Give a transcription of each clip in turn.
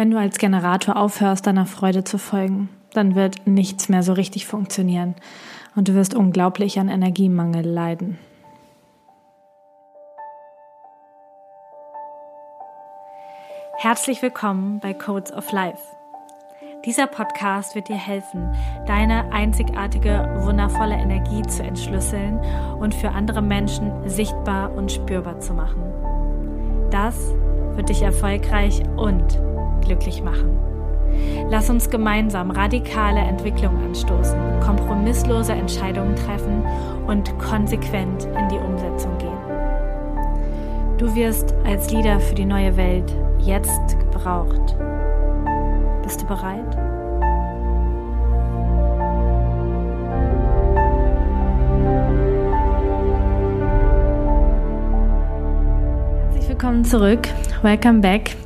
Wenn du als Generator aufhörst, deiner Freude zu folgen, dann wird nichts mehr so richtig funktionieren und du wirst unglaublich an Energiemangel leiden. Herzlich willkommen bei Codes of Life. Dieser Podcast wird dir helfen, deine einzigartige, wundervolle Energie zu entschlüsseln und für andere Menschen sichtbar und spürbar zu machen. Das wird dich erfolgreich und glücklich machen. Lass uns gemeinsam radikale Entwicklung anstoßen, kompromisslose Entscheidungen treffen und konsequent in die Umsetzung gehen. Du wirst als Leader für die neue Welt jetzt gebraucht. Bist du bereit? Herzlich willkommen zurück. Welcome back.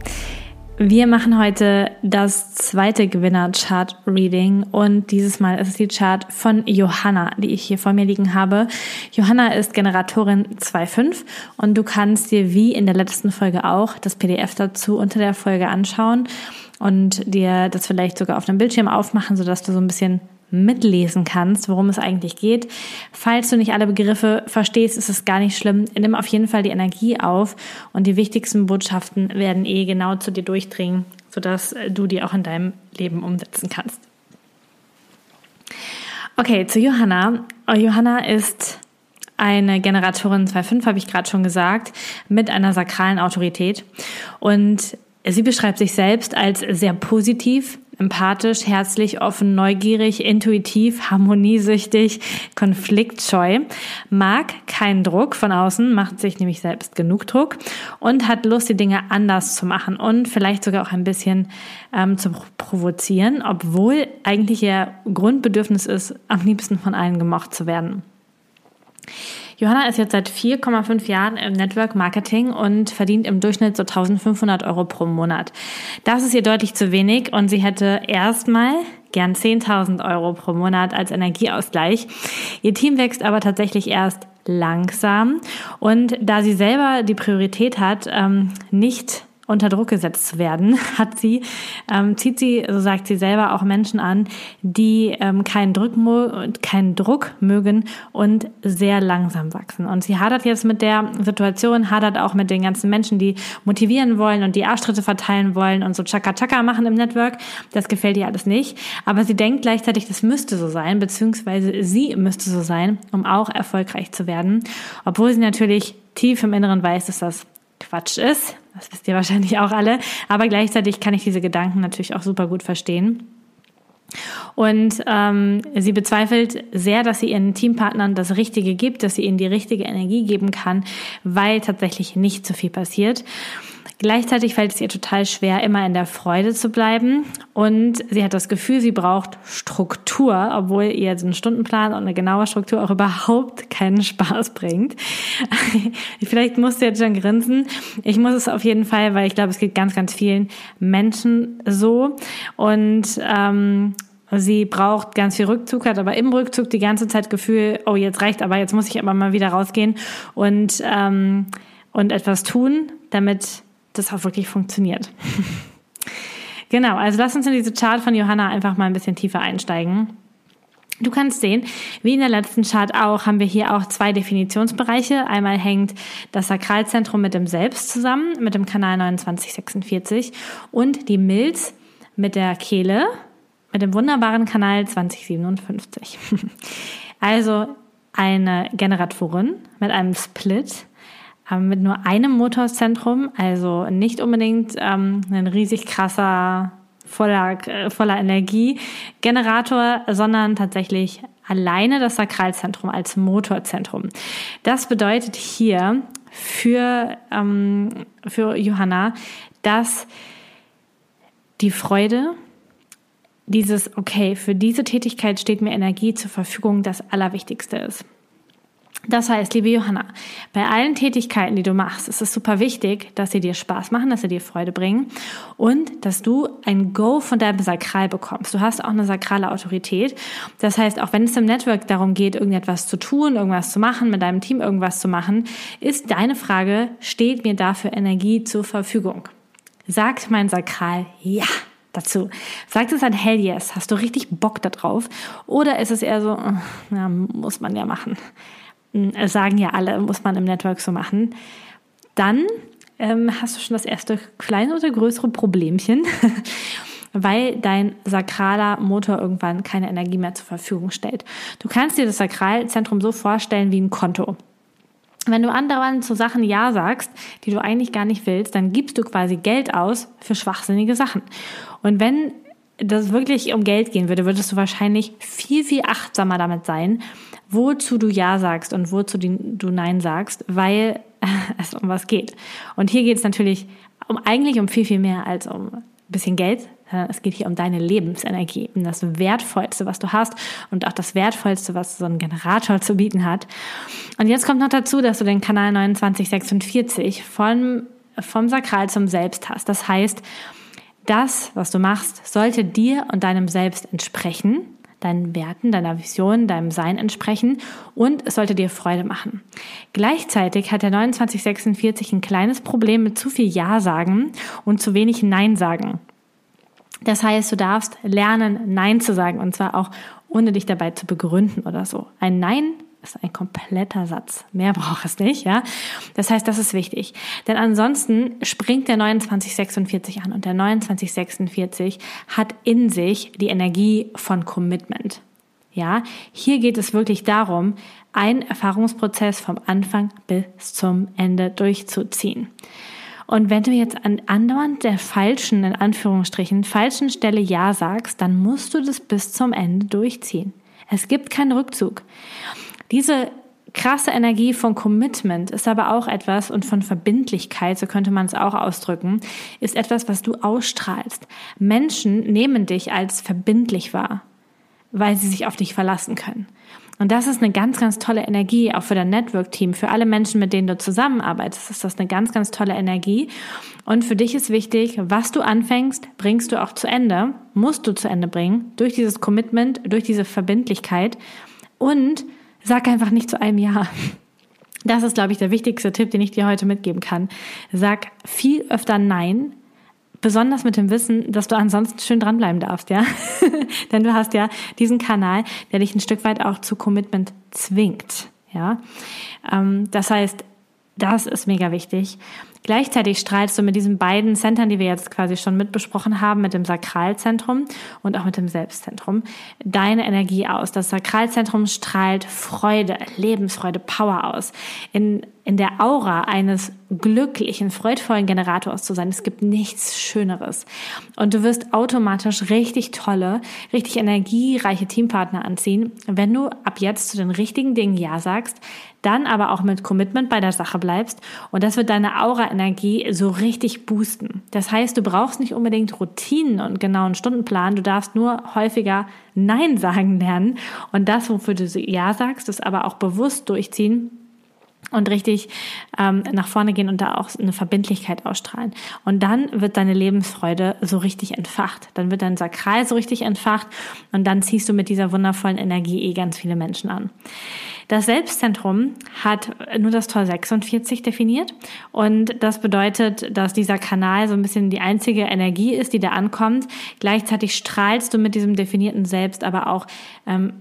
Wir machen heute das zweite Gewinner-Chart-Reading und dieses Mal ist es die Chart von Johanna, die ich hier vor mir liegen habe. Johanna ist Generatorin 2.5 und du kannst dir wie in der letzten Folge auch das PDF dazu unter der Folge anschauen und dir das vielleicht sogar auf dem Bildschirm aufmachen, sodass du so ein bisschen mitlesen kannst, worum es eigentlich geht. Falls du nicht alle Begriffe verstehst, ist es gar nicht schlimm. Nimm auf jeden Fall die Energie auf und die wichtigsten Botschaften werden eh genau zu dir durchdringen, sodass du die auch in deinem Leben umsetzen kannst. Okay, zu Johanna. Johanna ist eine Generatorin 2.5, habe ich gerade schon gesagt, mit einer sakralen Autorität. Und sie beschreibt sich selbst als sehr positiv, empathisch, herzlich, offen, neugierig, intuitiv, harmoniesüchtig, konfliktscheu, mag keinen Druck von außen, macht sich nämlich selbst genug Druck und hat Lust, die Dinge anders zu machen und vielleicht sogar auch ein bisschen ähm, zu provozieren, obwohl eigentlich ihr Grundbedürfnis ist, am liebsten von allen gemocht zu werden. Johanna ist jetzt seit 4,5 Jahren im Network Marketing und verdient im Durchschnitt so 1500 Euro pro Monat. Das ist ihr deutlich zu wenig und sie hätte erstmal gern 10.000 Euro pro Monat als Energieausgleich. Ihr Team wächst aber tatsächlich erst langsam und da sie selber die Priorität hat, ähm, nicht unter Druck gesetzt zu werden, hat sie, ähm, zieht sie, so sagt sie selber, auch Menschen an, die ähm, keinen, Druck, keinen Druck mögen und sehr langsam wachsen. Und sie hadert jetzt mit der Situation, hadert auch mit den ganzen Menschen, die motivieren wollen und die Arschtritte verteilen wollen und so Chaka-Chaka machen im Network. Das gefällt ihr alles nicht. Aber sie denkt gleichzeitig, das müsste so sein, beziehungsweise sie müsste so sein, um auch erfolgreich zu werden. Obwohl sie natürlich tief im Inneren weiß, dass das Quatsch ist. Das wisst ihr wahrscheinlich auch alle. Aber gleichzeitig kann ich diese Gedanken natürlich auch super gut verstehen. Und ähm, sie bezweifelt sehr, dass sie ihren Teampartnern das Richtige gibt, dass sie ihnen die richtige Energie geben kann, weil tatsächlich nicht so viel passiert. Gleichzeitig fällt es ihr total schwer, immer in der Freude zu bleiben. Und sie hat das Gefühl, sie braucht Struktur, obwohl ihr jetzt ein Stundenplan und eine genaue Struktur auch überhaupt keinen Spaß bringt. Vielleicht musst du jetzt schon grinsen. Ich muss es auf jeden Fall, weil ich glaube, es geht ganz, ganz vielen Menschen so. Und ähm, Sie braucht ganz viel Rückzug, hat aber im Rückzug die ganze Zeit Gefühl, oh, jetzt reicht aber, jetzt muss ich aber mal wieder rausgehen und, ähm, und etwas tun, damit das auch wirklich funktioniert. genau, also lass uns in diese Chart von Johanna einfach mal ein bisschen tiefer einsteigen. Du kannst sehen, wie in der letzten Chart auch, haben wir hier auch zwei Definitionsbereiche. Einmal hängt das Sakralzentrum mit dem Selbst zusammen, mit dem Kanal 2946 und die Milz mit der Kehle, mit dem wunderbaren Kanal 2057. also eine Generatorin mit einem Split mit nur einem Motorzentrum, also nicht unbedingt ähm, ein riesig krasser, voller, äh, voller Energiegenerator, sondern tatsächlich alleine das Sakralzentrum als Motorzentrum. Das bedeutet hier für, ähm, für Johanna, dass die Freude, dieses, okay, für diese Tätigkeit steht mir Energie zur Verfügung, das Allerwichtigste ist. Das heißt, liebe Johanna, bei allen Tätigkeiten, die du machst, ist es super wichtig, dass sie dir Spaß machen, dass sie dir Freude bringen und dass du ein Go von deinem Sakral bekommst. Du hast auch eine sakrale Autorität. Das heißt, auch wenn es im Network darum geht, irgendetwas zu tun, irgendwas zu machen, mit deinem Team irgendwas zu machen, ist deine Frage, steht mir dafür Energie zur Verfügung? Sagt mein Sakral ja dazu? Sagt es ein Hell yes? Hast du richtig Bock darauf? Oder ist es eher so, ja, muss man ja machen? Hm, sagen ja alle, muss man im Network so machen. Dann ähm, hast du schon das erste kleine oder größere Problemchen, weil dein sakraler Motor irgendwann keine Energie mehr zur Verfügung stellt. Du kannst dir das Sakralzentrum so vorstellen wie ein Konto. Wenn du andauernd zu Sachen Ja sagst, die du eigentlich gar nicht willst, dann gibst du quasi Geld aus für schwachsinnige Sachen. Und wenn das wirklich um Geld gehen würde, würdest du wahrscheinlich viel, viel achtsamer damit sein, wozu du Ja sagst und wozu du Nein sagst, weil es um was geht. Und hier geht es natürlich um eigentlich um viel, viel mehr als um ein bisschen Geld, es geht hier um deine Lebensenergie, um das Wertvollste, was du hast und auch das Wertvollste, was so ein Generator zu bieten hat. Und jetzt kommt noch dazu, dass du den Kanal 2946 vom, vom Sakral zum Selbst hast. Das heißt, das, was du machst, sollte dir und deinem Selbst entsprechen, deinen Werten, deiner Vision, deinem Sein entsprechen und es sollte dir Freude machen. Gleichzeitig hat der 2946 ein kleines Problem mit zu viel Ja sagen und zu wenig Nein sagen. Das heißt, du darfst lernen, Nein zu sagen und zwar auch ohne dich dabei zu begründen oder so. Ein Nein ist ein kompletter Satz. Mehr braucht es nicht, ja. Das heißt, das ist wichtig. Denn ansonsten springt der 2946 an und der 2946 hat in sich die Energie von Commitment. Ja, hier geht es wirklich darum, einen Erfahrungsprozess vom Anfang bis zum Ende durchzuziehen. Und wenn du jetzt an andauernd der falschen, in Anführungsstrichen, falschen Stelle Ja sagst, dann musst du das bis zum Ende durchziehen. Es gibt keinen Rückzug. Diese krasse Energie von Commitment ist aber auch etwas und von Verbindlichkeit, so könnte man es auch ausdrücken, ist etwas, was du ausstrahlst. Menschen nehmen dich als verbindlich wahr, weil sie sich auf dich verlassen können. Und das ist eine ganz, ganz tolle Energie, auch für dein Network-Team, für alle Menschen, mit denen du zusammenarbeitest, ist das eine ganz, ganz tolle Energie. Und für dich ist wichtig, was du anfängst, bringst du auch zu Ende, musst du zu Ende bringen, durch dieses Commitment, durch diese Verbindlichkeit und sag einfach nicht zu einem Ja. Das ist, glaube ich, der wichtigste Tipp, den ich dir heute mitgeben kann. Sag viel öfter Nein, Besonders mit dem Wissen, dass du ansonsten schön dranbleiben darfst, ja. Denn du hast ja diesen Kanal, der dich ein Stück weit auch zu Commitment zwingt, ja. Ähm, das heißt, das ist mega wichtig. Gleichzeitig strahlst du mit diesen beiden Centern, die wir jetzt quasi schon mitbesprochen haben, mit dem Sakralzentrum und auch mit dem Selbstzentrum, deine Energie aus. Das Sakralzentrum strahlt Freude, Lebensfreude, Power aus. In, in der Aura eines glücklichen, freudvollen Generators zu sein, es gibt nichts Schöneres. Und du wirst automatisch richtig tolle, richtig energiereiche Teampartner anziehen, wenn du ab jetzt zu den richtigen Dingen Ja sagst, dann aber auch mit Commitment bei der Sache bleibst und das wird deine Aura-Energie so richtig boosten. Das heißt, du brauchst nicht unbedingt Routinen und genauen Stundenplan, du darfst nur häufiger Nein sagen lernen und das, wofür du Ja sagst, das aber auch bewusst durchziehen und richtig ähm, nach vorne gehen und da auch eine Verbindlichkeit ausstrahlen. Und dann wird deine Lebensfreude so richtig entfacht. Dann wird dein Sakral so richtig entfacht und dann ziehst du mit dieser wundervollen Energie eh ganz viele Menschen an. Das Selbstzentrum hat nur das Tor 46 definiert und das bedeutet, dass dieser Kanal so ein bisschen die einzige Energie ist, die da ankommt. Gleichzeitig strahlst du mit diesem definierten Selbst aber auch ähm,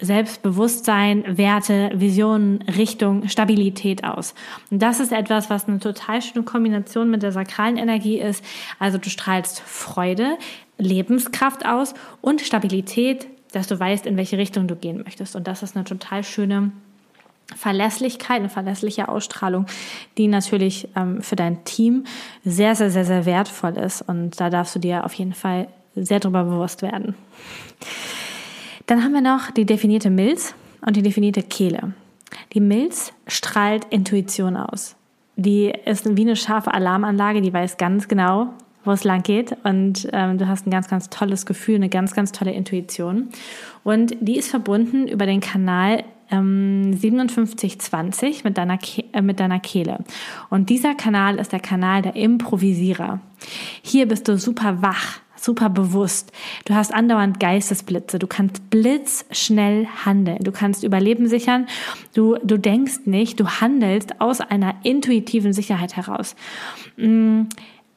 Selbstbewusstsein, Werte, Visionen, Richtung, Stabilität aus. Und das ist etwas, was eine total schöne Kombination mit der sakralen Energie ist. Also du strahlst Freude, Lebenskraft aus und Stabilität, dass du weißt, in welche Richtung du gehen möchtest. Und das ist eine total schöne Verlässlichkeit, eine verlässliche Ausstrahlung, die natürlich ähm, für dein Team sehr, sehr, sehr, sehr wertvoll ist. Und da darfst du dir auf jeden Fall sehr darüber bewusst werden. Dann haben wir noch die definierte Milz und die definierte Kehle. Die Milz strahlt Intuition aus. Die ist wie eine scharfe Alarmanlage, die weiß ganz genau, wo es lang geht und ähm, du hast ein ganz, ganz tolles Gefühl, eine ganz, ganz tolle Intuition. Und die ist verbunden über den Kanal ähm, 5720 mit deiner, äh, mit deiner Kehle. Und dieser Kanal ist der Kanal der Improvisierer. Hier bist du super wach, super bewusst. Du hast andauernd Geistesblitze. Du kannst blitzschnell handeln. Du kannst Überleben sichern. Du, du denkst nicht, du handelst aus einer intuitiven Sicherheit heraus. Mm,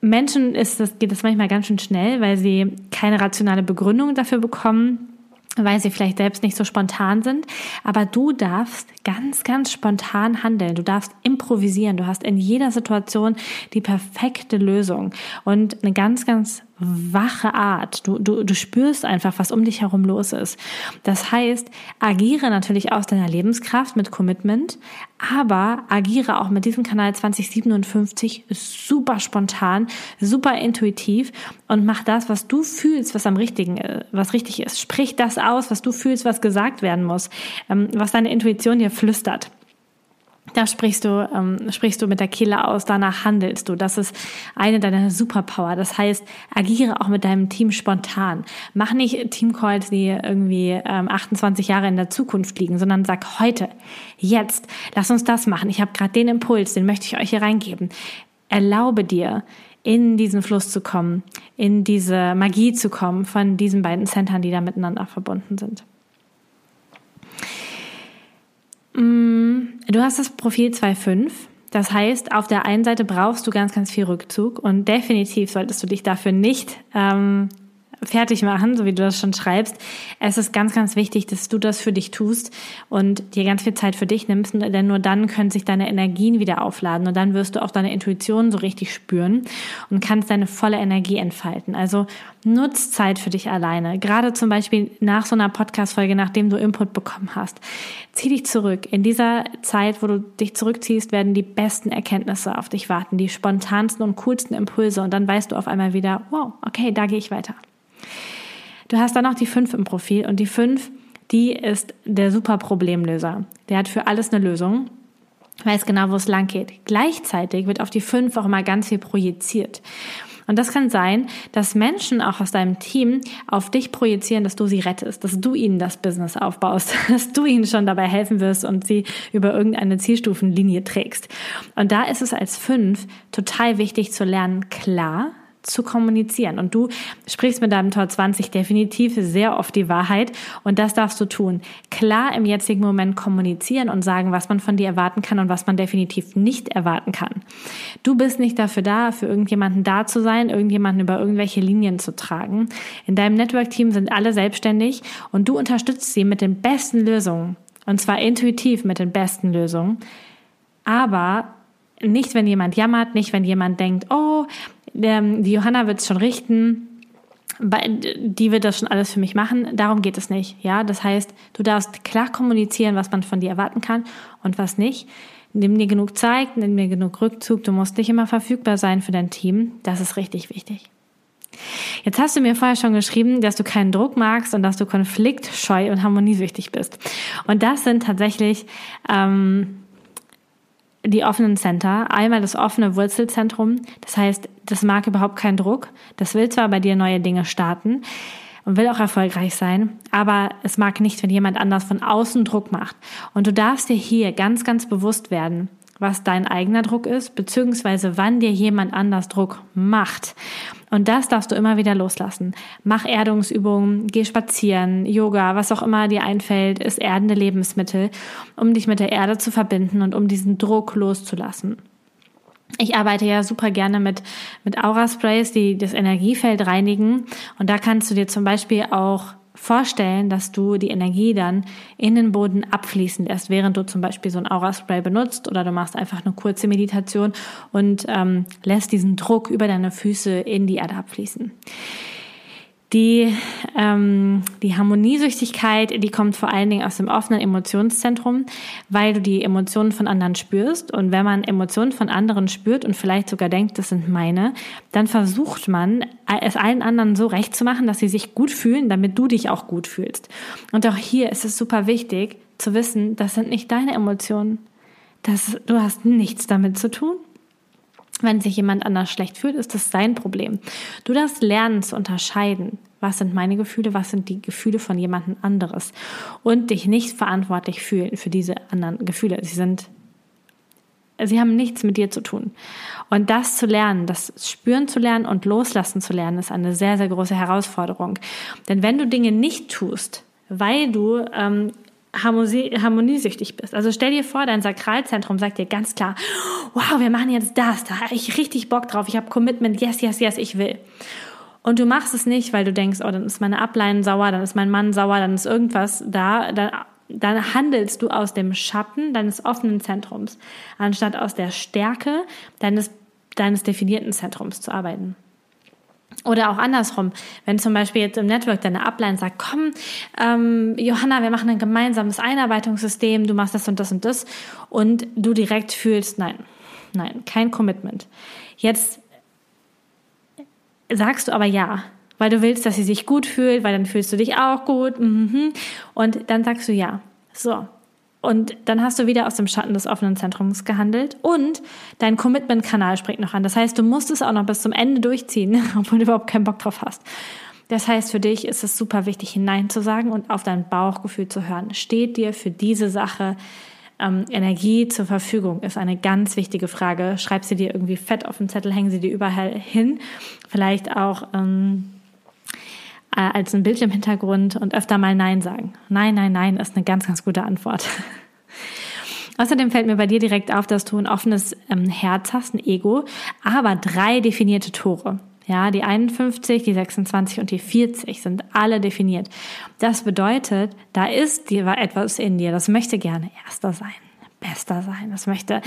Menschen ist das, geht das manchmal ganz schön schnell, weil sie keine rationale Begründung dafür bekommen, weil sie vielleicht selbst nicht so spontan sind. Aber du darfst ganz, ganz spontan handeln. Du darfst improvisieren. Du hast in jeder Situation die perfekte Lösung und eine ganz, ganz wache Art. Du, du, du spürst einfach, was um dich herum los ist. Das heißt, agiere natürlich aus deiner Lebenskraft mit Commitment, aber agiere auch mit diesem Kanal 2057 super spontan, super intuitiv und mach das, was du fühlst, was am richtigen, äh, was richtig ist. Sprich das aus, was du fühlst, was gesagt werden muss, ähm, was deine Intuition dir flüstert. Da sprichst du, ähm, sprichst du mit der Kehle aus, danach handelst du. Das ist eine deiner Superpower. Das heißt, agiere auch mit deinem Team spontan. Mach nicht Teamcalls, die irgendwie ähm, 28 Jahre in der Zukunft liegen, sondern sag heute, jetzt, lass uns das machen. Ich habe gerade den Impuls, den möchte ich euch hier reingeben. Erlaube dir, in diesen Fluss zu kommen, in diese Magie zu kommen von diesen beiden Centern, die da miteinander verbunden sind. Du hast das Profil 2.5. Das heißt, auf der einen Seite brauchst du ganz, ganz viel Rückzug und definitiv solltest du dich dafür nicht ähm, fertig machen, so wie du das schon schreibst. Es ist ganz, ganz wichtig, dass du das für dich tust und dir ganz viel Zeit für dich nimmst, denn nur dann können sich deine Energien wieder aufladen und dann wirst du auch deine Intuition so richtig spüren und kannst deine volle Energie entfalten. Also nutz Zeit für dich alleine. Gerade zum Beispiel nach so einer Podcast-Folge, nachdem du Input bekommen hast. Zieh dich zurück. In dieser Zeit, wo du dich zurückziehst, werden die besten Erkenntnisse auf dich warten, die spontansten und coolsten Impulse und dann weißt du auf einmal wieder, wow, okay, da gehe ich weiter. Du hast dann noch die 5 im Profil und die 5, die ist der super Problemlöser. Der hat für alles eine Lösung, weiß genau, wo es lang geht. Gleichzeitig wird auf die 5 auch mal ganz viel projiziert. Und das kann sein, dass Menschen auch aus deinem Team auf dich projizieren, dass du sie rettest, dass du ihnen das Business aufbaust, dass du ihnen schon dabei helfen wirst und sie über irgendeine Zielstufenlinie trägst. Und da ist es als fünf total wichtig zu lernen, klar zu kommunizieren. Und du sprichst mit deinem Tor 20 definitiv sehr oft die Wahrheit und das darfst du tun. Klar im jetzigen Moment kommunizieren und sagen, was man von dir erwarten kann und was man definitiv nicht erwarten kann. Du bist nicht dafür da, für irgendjemanden da zu sein, irgendjemanden über irgendwelche Linien zu tragen. In deinem Network-Team sind alle selbstständig und du unterstützt sie mit den besten Lösungen. Und zwar intuitiv mit den besten Lösungen. Aber nicht, wenn jemand jammert, nicht, wenn jemand denkt, oh, die Johanna wird es schon richten, die wird das schon alles für mich machen. Darum geht es nicht. Ja, das heißt, du darfst klar kommunizieren, was man von dir erwarten kann und was nicht. Nimm dir genug Zeit, nimm dir genug Rückzug. Du musst nicht immer verfügbar sein für dein Team. Das ist richtig wichtig. Jetzt hast du mir vorher schon geschrieben, dass du keinen Druck magst und dass du konfliktscheu und harmoniesüchtig bist. Und das sind tatsächlich ähm, die offenen Center. Einmal das offene Wurzelzentrum. Das heißt, das mag überhaupt keinen Druck. Das will zwar bei dir neue Dinge starten und will auch erfolgreich sein, aber es mag nicht, wenn jemand anders von außen Druck macht. Und du darfst dir hier ganz, ganz bewusst werden, was dein eigener Druck ist, beziehungsweise wann dir jemand anders Druck macht. Und das darfst du immer wieder loslassen. Mach Erdungsübungen, geh spazieren, Yoga, was auch immer dir einfällt, ist erdende Lebensmittel, um dich mit der Erde zu verbinden und um diesen Druck loszulassen. Ich arbeite ja super gerne mit, mit Aura-Sprays, die das Energiefeld reinigen. Und da kannst du dir zum Beispiel auch vorstellen, dass du die Energie dann in den Boden abfließen lässt, während du zum Beispiel so ein Aura-Spray benutzt oder du machst einfach eine kurze Meditation und ähm, lässt diesen Druck über deine Füße in die Erde abfließen. Die, ähm, die Harmoniesüchtigkeit, die kommt vor allen Dingen aus dem offenen Emotionszentrum, weil du die Emotionen von anderen spürst. Und wenn man Emotionen von anderen spürt und vielleicht sogar denkt, das sind meine, dann versucht man, es allen anderen so recht zu machen, dass sie sich gut fühlen, damit du dich auch gut fühlst. Und auch hier ist es super wichtig zu wissen, das sind nicht deine Emotionen. Das, du hast nichts damit zu tun. Wenn sich jemand anders schlecht fühlt, ist das sein Problem. Du darfst lernen zu unterscheiden, was sind meine Gefühle, was sind die Gefühle von jemandem anderes und dich nicht verantwortlich fühlen für diese anderen Gefühle. Sie sind Sie haben nichts mit dir zu tun. Und das zu lernen, das Spüren zu lernen und Loslassen zu lernen, ist eine sehr, sehr große Herausforderung. Denn wenn du Dinge nicht tust, weil du ähm, harmoniesüchtig bist. Also stell dir vor, dein Sakralzentrum sagt dir ganz klar, wow, wir machen jetzt das, da habe ich richtig Bock drauf, ich habe Commitment, yes, yes, yes, ich will. Und du machst es nicht, weil du denkst, oh, dann ist meine Ablein sauer, dann ist mein Mann sauer, dann ist irgendwas da, dann, dann handelst du aus dem Schatten deines offenen Zentrums, anstatt aus der Stärke deines, deines definierten Zentrums zu arbeiten. Oder auch andersrum, wenn zum Beispiel jetzt im Network deine Upline sagt, komm, ähm, Johanna, wir machen ein gemeinsames Einarbeitungssystem, du machst das und das und das und du direkt fühlst, nein, nein, kein Commitment. Jetzt sagst du aber ja, weil du willst, dass sie sich gut fühlt, weil dann fühlst du dich auch gut mhm. und dann sagst du ja. So, und dann hast du wieder aus dem Schatten des offenen Zentrums gehandelt und dein Commitment-Kanal springt noch an. Das heißt, du musst es auch noch bis zum Ende durchziehen, obwohl du überhaupt keinen Bock drauf hast. Das heißt, für dich ist es super wichtig, Nein zu sagen und auf dein Bauchgefühl zu hören. Steht dir für diese Sache ähm, Energie zur Verfügung? Ist eine ganz wichtige Frage. Schreib sie dir irgendwie fett auf den Zettel, hängen sie dir überall hin. Vielleicht auch ähm, äh, als ein Bildschirmhintergrund und öfter mal Nein sagen. Nein, nein, nein ist eine ganz, ganz gute Antwort. Außerdem fällt mir bei dir direkt auf, dass du ein offenes ähm, Herz hast, ein Ego, aber drei definierte Tore. Ja, die 51, die 26 und die 40 sind alle definiert. Das bedeutet, da ist dir etwas in dir, das möchte gerne Erster sein. Bester sein. Das möchte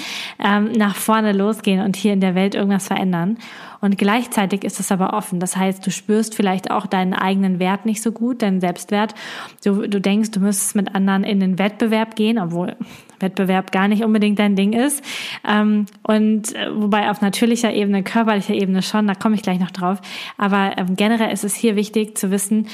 ähm, nach vorne losgehen und hier in der Welt irgendwas verändern. Und gleichzeitig ist es aber offen. Das heißt, du spürst vielleicht auch deinen eigenen Wert nicht so gut, deinen Selbstwert. Du, du denkst, du müsstest mit anderen in den Wettbewerb gehen, obwohl Wettbewerb gar nicht unbedingt dein Ding ist. Ähm, und äh, wobei auf natürlicher Ebene, körperlicher Ebene schon, da komme ich gleich noch drauf. Aber ähm, generell ist es hier wichtig zu wissen,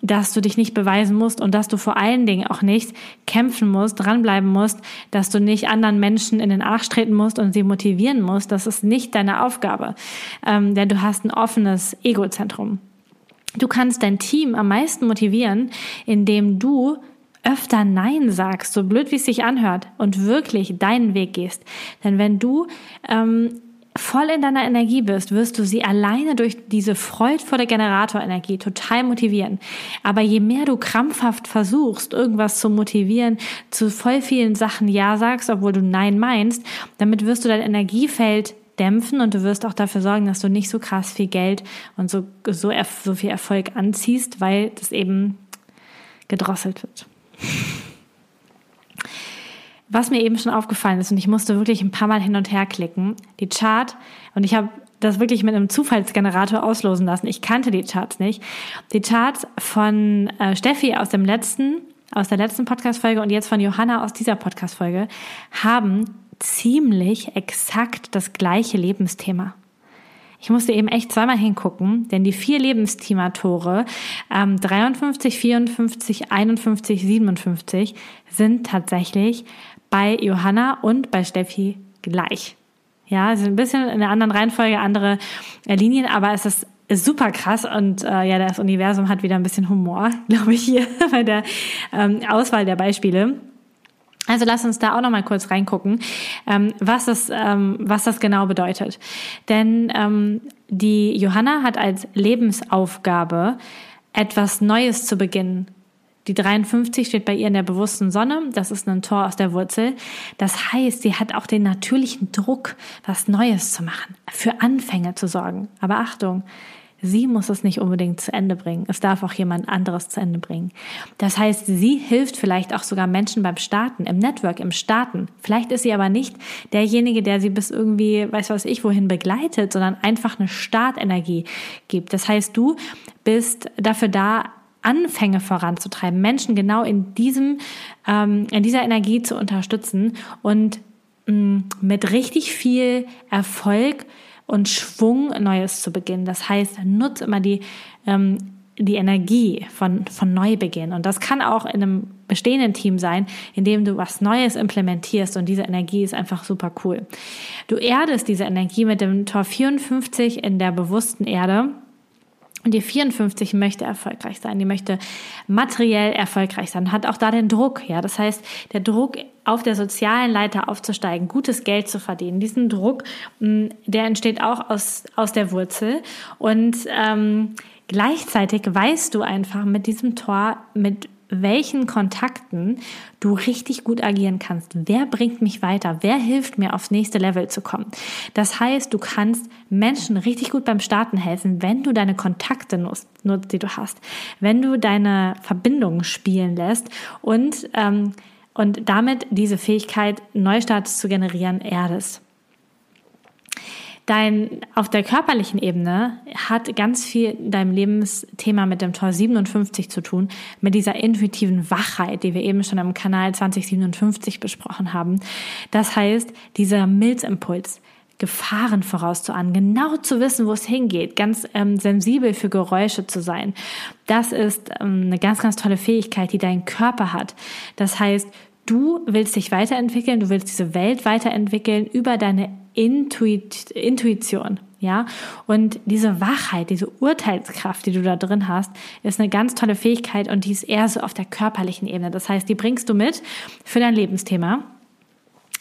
dass du dich nicht beweisen musst und dass du vor allen Dingen auch nicht kämpfen musst, dranbleiben musst, dass du nicht anderen Menschen in den Arsch treten musst und sie motivieren musst. Das ist nicht deine Aufgabe, ähm, denn du hast ein offenes Egozentrum. Du kannst dein Team am meisten motivieren, indem du öfter Nein sagst, so blöd wie es sich anhört, und wirklich deinen Weg gehst. Denn wenn du ähm, voll in deiner Energie bist, wirst du sie alleine durch diese freudvolle Generatorenergie total motivieren. Aber je mehr du krampfhaft versuchst, irgendwas zu motivieren, zu voll vielen Sachen Ja sagst, obwohl du Nein meinst, damit wirst du dein Energiefeld dämpfen und du wirst auch dafür sorgen, dass du nicht so krass viel Geld und so, so, so viel Erfolg anziehst, weil das eben gedrosselt wird. Was mir eben schon aufgefallen ist, und ich musste wirklich ein paar Mal hin und her klicken, die Chart, und ich habe das wirklich mit einem Zufallsgenerator auslosen lassen. Ich kannte die Charts nicht. Die Charts von äh, Steffi aus dem letzten, aus der letzten Podcast-Folge und jetzt von Johanna aus dieser Podcast-Folge haben ziemlich exakt das gleiche Lebensthema. Ich musste eben echt zweimal hingucken, denn die vier Lebensthema-Tore ähm, 53, 54, 51, 57 sind tatsächlich bei Johanna und bei Steffi gleich. Ja, es sind ein bisschen in einer anderen Reihenfolge, andere äh, Linien, aber es ist super krass und äh, ja, das Universum hat wieder ein bisschen Humor, glaube ich, hier bei der ähm, Auswahl der Beispiele. Also lass uns da auch noch mal kurz reingucken, ähm, was, das, ähm, was das genau bedeutet. Denn ähm, die Johanna hat als Lebensaufgabe, etwas Neues zu beginnen, die 53 steht bei ihr in der bewussten Sonne. Das ist ein Tor aus der Wurzel. Das heißt, sie hat auch den natürlichen Druck, was Neues zu machen, für Anfänge zu sorgen. Aber Achtung, sie muss es nicht unbedingt zu Ende bringen. Es darf auch jemand anderes zu Ende bringen. Das heißt, sie hilft vielleicht auch sogar Menschen beim Starten, im Network, im Starten. Vielleicht ist sie aber nicht derjenige, der sie bis irgendwie, weiß was ich, wohin begleitet, sondern einfach eine Startenergie gibt. Das heißt, du bist dafür da, Anfänge voranzutreiben, Menschen genau in diesem, ähm, in dieser Energie zu unterstützen und mh, mm, mit richtig viel Erfolg und Schwung Neues zu beginnen. Das heißt, nutze immer die, ähm, die Energie von, von Neubeginn. Und das kann auch in einem bestehenden Team sein, in dem du was Neues implementierst und diese Energie ist einfach super cool. Du erdest diese Energie mit dem Tor 54 in der bewussten Erde und die 54 möchte erfolgreich sein, die möchte materiell erfolgreich sein, hat auch da den Druck, ja. Das heißt, der Druck, auf der sozialen Leiter aufzusteigen, gutes Geld zu verdienen. Diesen Druck, mm, der entsteht auch aus, aus der Wurzel. Und ähm, gleichzeitig weißt du einfach mit diesem Tor, mit welchen Kontakten du richtig gut agieren kannst. Wer bringt mich weiter? Wer hilft mir aufs nächste Level zu kommen? Das heißt, du kannst Menschen richtig gut beim Starten helfen, wenn du deine Kontakte nutzt, die du hast, wenn du deine Verbindungen spielen lässt und, ähm, und damit diese Fähigkeit, Neustarts zu generieren, erdest. Dein, auf der körperlichen Ebene hat ganz viel deinem Lebensthema mit dem Tor 57 zu tun, mit dieser intuitiven Wachheit, die wir eben schon im Kanal 2057 besprochen haben. Das heißt, dieser Milzimpuls, Gefahren vorauszuahnen, genau zu wissen, wo es hingeht, ganz ähm, sensibel für Geräusche zu sein. Das ist ähm, eine ganz, ganz tolle Fähigkeit, die dein Körper hat. Das heißt, du willst dich weiterentwickeln, du willst diese Welt weiterentwickeln über deine Intuit Intuition. Ja, und diese Wachheit, diese Urteilskraft, die du da drin hast, ist eine ganz tolle Fähigkeit und die ist eher so auf der körperlichen Ebene. Das heißt, die bringst du mit für dein Lebensthema.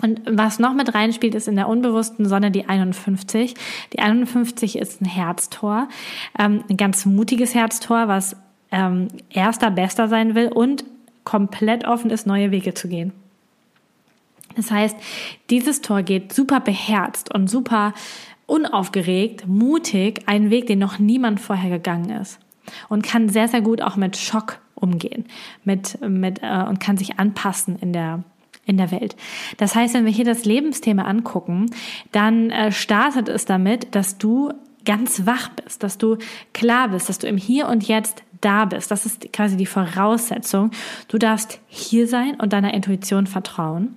Und was noch mit reinspielt, ist in der unbewussten Sonne die 51. Die 51 ist ein Herztor, ähm, ein ganz mutiges Herztor, was ähm, erster, bester sein will und komplett offen ist, neue Wege zu gehen. Das heißt, dieses Tor geht super beherzt und super unaufgeregt, mutig einen Weg, den noch niemand vorher gegangen ist. Und kann sehr, sehr gut auch mit Schock umgehen mit, mit, äh, und kann sich anpassen in der, in der Welt. Das heißt, wenn wir hier das Lebensthema angucken, dann äh, startet es damit, dass du ganz wach bist, dass du klar bist, dass du im Hier und Jetzt da bist. Das ist quasi die Voraussetzung. Du darfst hier sein und deiner Intuition vertrauen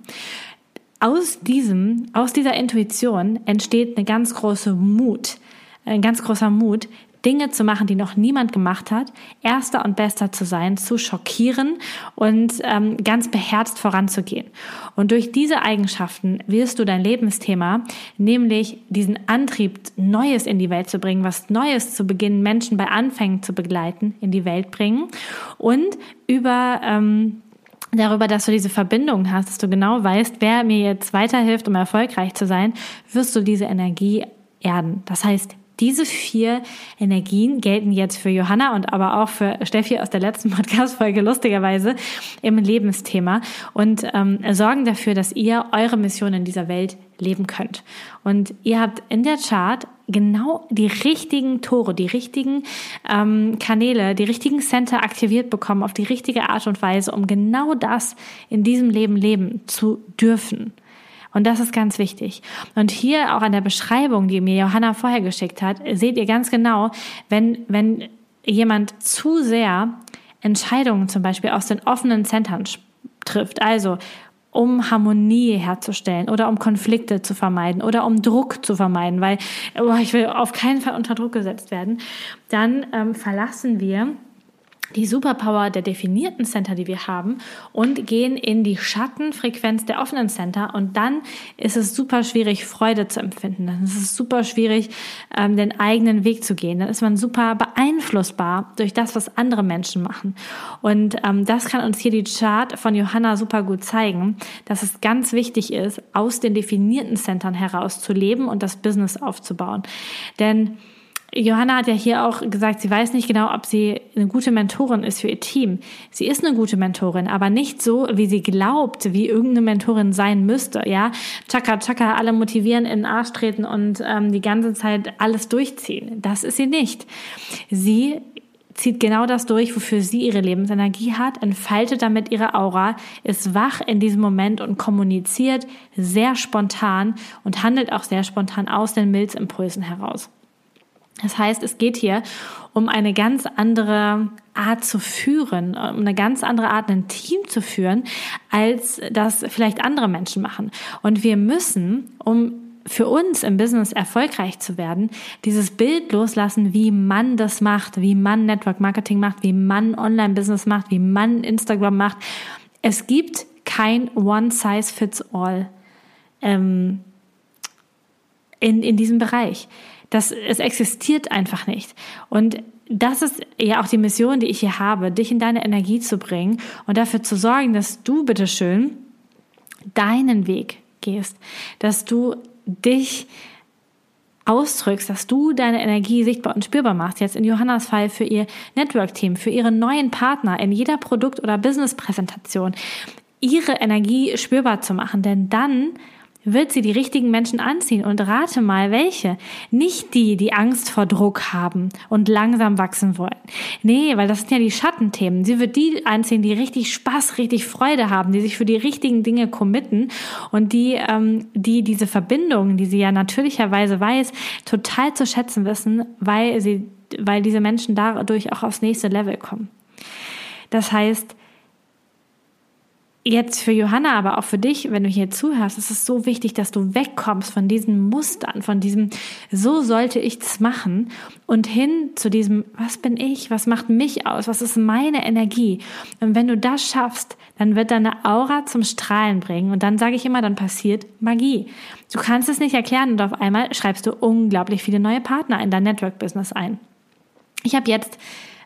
aus diesem, aus dieser Intuition entsteht eine ganz große Mut, ein ganz großer Mut, Dinge zu machen, die noch niemand gemacht hat, erster und bester zu sein, zu schockieren und ähm, ganz beherzt voranzugehen. Und durch diese Eigenschaften wirst du dein Lebensthema, nämlich diesen Antrieb, Neues in die Welt zu bringen, was Neues zu beginnen, Menschen bei Anfängen zu begleiten, in die Welt bringen und über ähm, darüber, dass du diese Verbindung hast, dass du genau weißt, wer mir jetzt weiterhilft, um erfolgreich zu sein, wirst du diese Energie erden. Das heißt, diese vier Energien gelten jetzt für Johanna und aber auch für Steffi aus der letzten Podcast-Folge lustigerweise im Lebensthema und ähm, sorgen dafür, dass ihr eure Mission in dieser Welt leben könnt. Und ihr habt in der Chart genau die richtigen Tore, die richtigen ähm, Kanäle, die richtigen Center aktiviert bekommen auf die richtige Art und Weise, um genau das in diesem Leben leben zu dürfen. Und das ist ganz wichtig. Und hier auch an der Beschreibung, die mir Johanna vorher geschickt hat, seht ihr ganz genau, wenn, wenn jemand zu sehr Entscheidungen zum Beispiel aus den offenen Zentren trifft, also um Harmonie herzustellen oder um Konflikte zu vermeiden oder um Druck zu vermeiden, weil oh, ich will auf keinen Fall unter Druck gesetzt werden, dann ähm, verlassen wir die Superpower der definierten Center, die wir haben, und gehen in die Schattenfrequenz der offenen Center. Und dann ist es super schwierig, Freude zu empfinden. Dann ist es super schwierig, ähm, den eigenen Weg zu gehen. Dann ist man super beeinflussbar durch das, was andere Menschen machen. Und ähm, das kann uns hier die Chart von Johanna super gut zeigen, dass es ganz wichtig ist, aus den definierten Centern heraus zu leben und das Business aufzubauen. Denn Johanna hat ja hier auch gesagt, sie weiß nicht genau, ob sie eine gute Mentorin ist für ihr Team. Sie ist eine gute Mentorin, aber nicht so, wie sie glaubt, wie irgendeine Mentorin sein müsste. Ja, Chaka Chaka, alle motivieren, in den Arsch treten und ähm, die ganze Zeit alles durchziehen. Das ist sie nicht. Sie zieht genau das durch, wofür sie ihre Lebensenergie hat, entfaltet damit ihre Aura, ist wach in diesem Moment und kommuniziert sehr spontan und handelt auch sehr spontan aus den Milzimpulsen heraus. Das heißt, es geht hier um eine ganz andere Art zu führen, um eine ganz andere Art, ein Team zu führen, als das vielleicht andere Menschen machen. Und wir müssen, um für uns im Business erfolgreich zu werden, dieses Bild loslassen, wie man das macht, wie man Network Marketing macht, wie man Online-Business macht, wie man Instagram macht. Es gibt kein One-Size-Fits-All ähm, in, in diesem Bereich. Das, es existiert einfach nicht. Und das ist ja auch die Mission, die ich hier habe, dich in deine Energie zu bringen und dafür zu sorgen, dass du bitteschön deinen Weg gehst, dass du dich ausdrückst, dass du deine Energie sichtbar und spürbar machst, jetzt in Johannas Fall für ihr Network-Team, für ihre neuen Partner, in jeder Produkt- oder Business-Präsentation, ihre Energie spürbar zu machen, denn dann wird sie die richtigen Menschen anziehen und rate mal welche. Nicht die, die Angst vor Druck haben und langsam wachsen wollen. Nee, weil das sind ja die Schattenthemen. Sie wird die anziehen, die richtig Spaß, richtig Freude haben, die sich für die richtigen Dinge committen und die, ähm, die diese Verbindungen, die sie ja natürlicherweise weiß, total zu schätzen wissen, weil sie, weil diese Menschen dadurch auch aufs nächste Level kommen. Das heißt, Jetzt für Johanna, aber auch für dich, wenn du hier zuhörst, ist es so wichtig, dass du wegkommst von diesen Mustern, von diesem, so sollte ich das machen und hin zu diesem, was bin ich, was macht mich aus, was ist meine Energie. Und wenn du das schaffst, dann wird deine Aura zum Strahlen bringen und dann sage ich immer, dann passiert Magie. Du kannst es nicht erklären und auf einmal schreibst du unglaublich viele neue Partner in dein Network-Business ein. Ich habe jetzt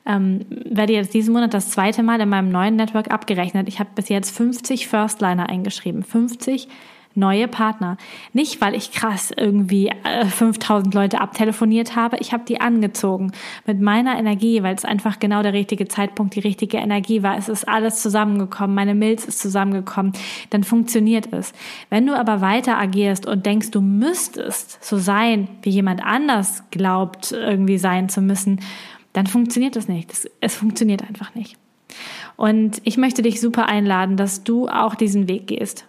ähm, werde jetzt diesen Monat das zweite Mal in meinem neuen Network abgerechnet. Ich habe bis jetzt 50 Firstliner eingeschrieben. 50 neue Partner. Nicht, weil ich krass irgendwie äh, 5000 Leute abtelefoniert habe. Ich habe die angezogen mit meiner Energie, weil es einfach genau der richtige Zeitpunkt, die richtige Energie war. Es ist alles zusammengekommen. Meine Milz ist zusammengekommen. Dann funktioniert es. Wenn du aber weiter agierst und denkst, du müsstest so sein, wie jemand anders glaubt, irgendwie sein zu müssen, dann funktioniert das nicht. Das, es funktioniert einfach nicht. Und ich möchte dich super einladen, dass du auch diesen Weg gehst.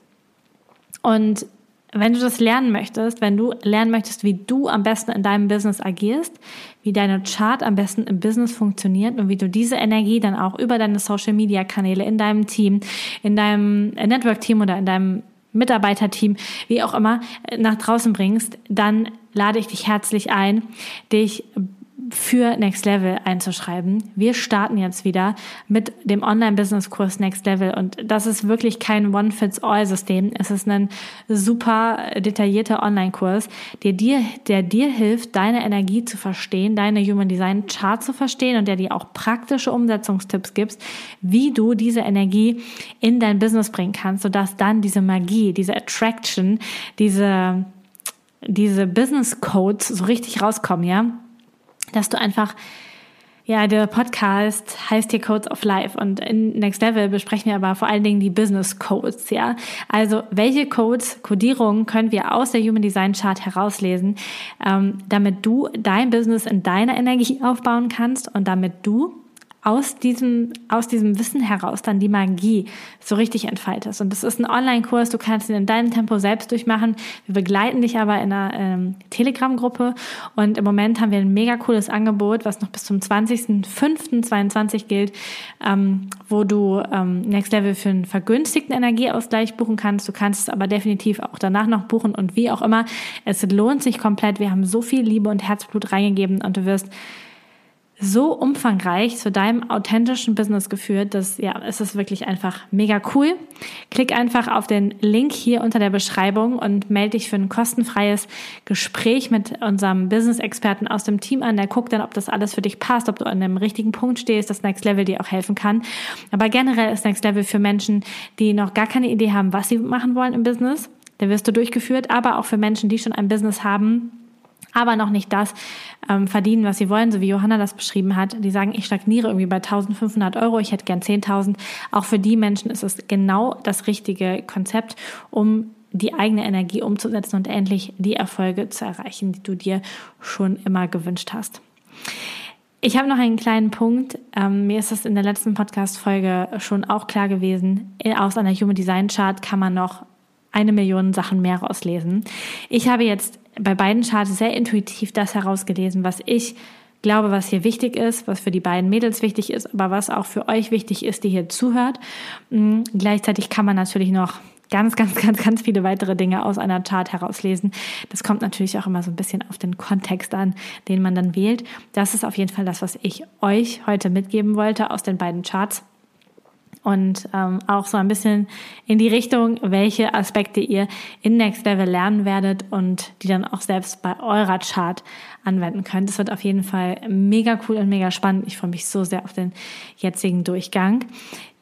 Und wenn du das lernen möchtest, wenn du lernen möchtest, wie du am besten in deinem Business agierst, wie deine Chart am besten im Business funktioniert und wie du diese Energie dann auch über deine Social Media Kanäle in deinem Team, in deinem Network Team oder in deinem Mitarbeiterteam, wie auch immer, nach draußen bringst, dann lade ich dich herzlich ein, dich für Next Level einzuschreiben. Wir starten jetzt wieder mit dem Online-Business-Kurs Next Level und das ist wirklich kein One-Fits-All-System. Es ist ein super detaillierter Online-Kurs, der dir, der dir hilft, deine Energie zu verstehen, deine Human Design Chart zu verstehen und der dir auch praktische Umsetzungstipps gibt, wie du diese Energie in dein Business bringen kannst, sodass dann diese Magie, diese Attraction, diese diese Business Codes so richtig rauskommen, ja? Dass du einfach ja, der Podcast heißt hier Codes of Life und in Next Level besprechen wir aber vor allen Dingen die Business Codes, ja. Also welche Codes, Codierungen können wir aus der Human Design Chart herauslesen, ähm, damit du dein Business in deiner Energie aufbauen kannst und damit du aus diesem, aus diesem Wissen heraus dann die Magie so richtig entfaltest. Und das ist ein Online-Kurs, du kannst ihn in deinem Tempo selbst durchmachen. Wir begleiten dich aber in einer ähm, Telegram-Gruppe und im Moment haben wir ein mega cooles Angebot, was noch bis zum 20.05.22 gilt, ähm, wo du ähm, Next Level für einen vergünstigten Energieausgleich buchen kannst. Du kannst es aber definitiv auch danach noch buchen und wie auch immer. Es lohnt sich komplett. Wir haben so viel Liebe und Herzblut reingegeben und du wirst so umfangreich zu deinem authentischen Business geführt, dass ja, es ist wirklich einfach mega cool. Klick einfach auf den Link hier unter der Beschreibung und melde dich für ein kostenfreies Gespräch mit unserem Business-Experten aus dem Team an. Der guckt dann, ob das alles für dich passt, ob du an dem richtigen Punkt stehst, dass Next Level dir auch helfen kann. Aber generell ist Next Level für Menschen, die noch gar keine Idee haben, was sie machen wollen im Business. Da wirst du durchgeführt, aber auch für Menschen, die schon ein Business haben aber noch nicht das ähm, verdienen, was sie wollen, so wie Johanna das beschrieben hat. Die sagen, ich stagniere irgendwie bei 1500 Euro, ich hätte gern 10.000. Auch für die Menschen ist es genau das richtige Konzept, um die eigene Energie umzusetzen und endlich die Erfolge zu erreichen, die du dir schon immer gewünscht hast. Ich habe noch einen kleinen Punkt. Ähm, mir ist das in der letzten Podcast-Folge schon auch klar gewesen. Aus einer Human Design Chart kann man noch eine Million Sachen mehr rauslesen. Ich habe jetzt bei beiden Charts sehr intuitiv das herausgelesen, was ich glaube, was hier wichtig ist, was für die beiden Mädels wichtig ist, aber was auch für euch wichtig ist, die hier zuhört. Mhm. Gleichzeitig kann man natürlich noch ganz, ganz, ganz, ganz viele weitere Dinge aus einer Chart herauslesen. Das kommt natürlich auch immer so ein bisschen auf den Kontext an, den man dann wählt. Das ist auf jeden Fall das, was ich euch heute mitgeben wollte aus den beiden Charts und ähm, auch so ein bisschen in die Richtung, welche Aspekte ihr in Next Level lernen werdet und die dann auch selbst bei eurer Chart anwenden könnt. Es wird auf jeden Fall mega cool und mega spannend. Ich freue mich so sehr auf den jetzigen Durchgang.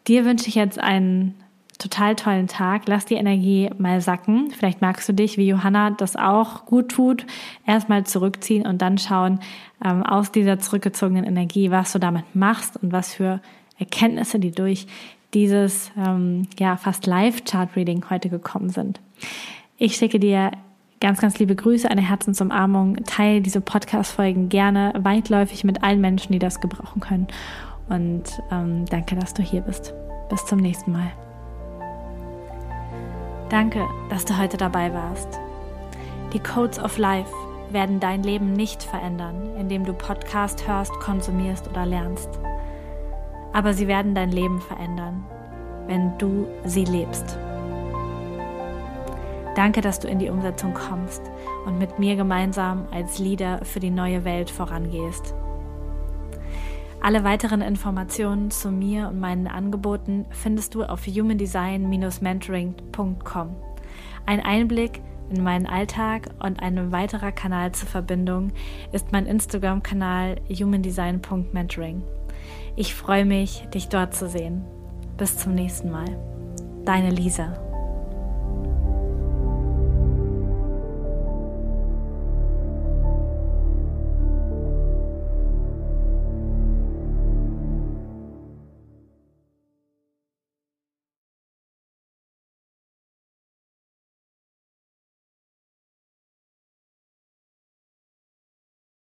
Dir wünsche ich jetzt einen total tollen Tag. Lass die Energie mal sacken. Vielleicht magst du dich, wie Johanna das auch gut tut, erstmal zurückziehen und dann schauen ähm, aus dieser zurückgezogenen Energie, was du damit machst und was für Erkenntnisse, die durch dieses ähm, ja fast Live-Chart-Reading heute gekommen sind. Ich schicke dir ganz, ganz liebe Grüße, eine Herzensumarmung. Teile diese Podcast-Folgen gerne weitläufig mit allen Menschen, die das gebrauchen können. Und ähm, danke, dass du hier bist. Bis zum nächsten Mal. Danke, dass du heute dabei warst. Die Codes of Life werden dein Leben nicht verändern, indem du Podcast hörst, konsumierst oder lernst. Aber sie werden dein Leben verändern, wenn du sie lebst. Danke, dass du in die Umsetzung kommst und mit mir gemeinsam als Leader für die neue Welt vorangehst. Alle weiteren Informationen zu mir und meinen Angeboten findest du auf humandesign-mentoring.com. Ein Einblick in meinen Alltag und ein weiterer Kanal zur Verbindung ist mein Instagram-Kanal humandesign.mentoring. Ich freue mich, dich dort zu sehen. Bis zum nächsten Mal. Deine Lisa.